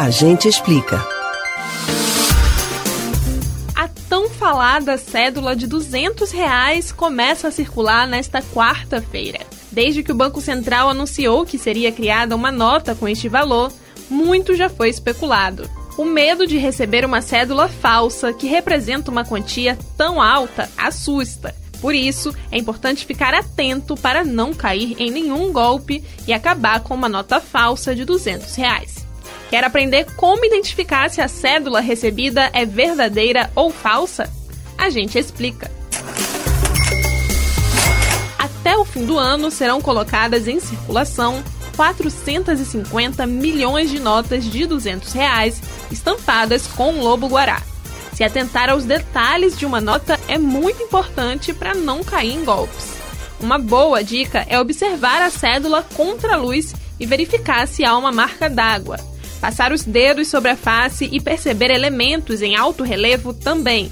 A gente explica. A tão falada cédula de 200 reais começa a circular nesta quarta-feira. Desde que o Banco Central anunciou que seria criada uma nota com este valor, muito já foi especulado. O medo de receber uma cédula falsa que representa uma quantia tão alta assusta. Por isso, é importante ficar atento para não cair em nenhum golpe e acabar com uma nota falsa de 200 reais. Quer aprender como identificar se a cédula recebida é verdadeira ou falsa? A gente explica. Até o fim do ano serão colocadas em circulação 450 milhões de notas de 200 reais estampadas com um lobo-guará. Se atentar aos detalhes de uma nota é muito importante para não cair em golpes. Uma boa dica é observar a cédula contra a luz e verificar se há uma marca d'água. Passar os dedos sobre a face e perceber elementos em alto relevo também.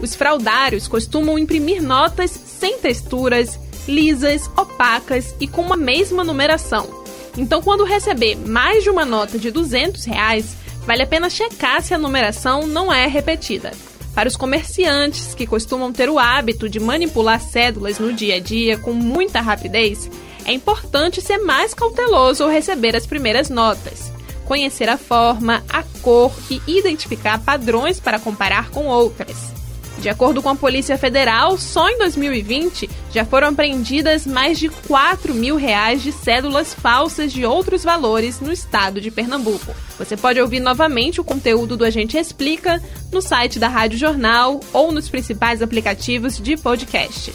Os fraudários costumam imprimir notas sem texturas, lisas, opacas e com uma mesma numeração. Então, quando receber mais de uma nota de 200 reais, vale a pena checar se a numeração não é repetida. Para os comerciantes que costumam ter o hábito de manipular cédulas no dia a dia com muita rapidez, é importante ser mais cauteloso ao receber as primeiras notas. Conhecer a forma, a cor e identificar padrões para comparar com outras. De acordo com a Polícia Federal, só em 2020 já foram apreendidas mais de 4 mil reais de cédulas falsas de outros valores no estado de Pernambuco. Você pode ouvir novamente o conteúdo do Agente Explica no site da Rádio Jornal ou nos principais aplicativos de podcast.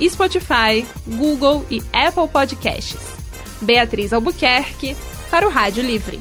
Spotify, Google e Apple Podcasts. Beatriz Albuquerque, para o Rádio Livre.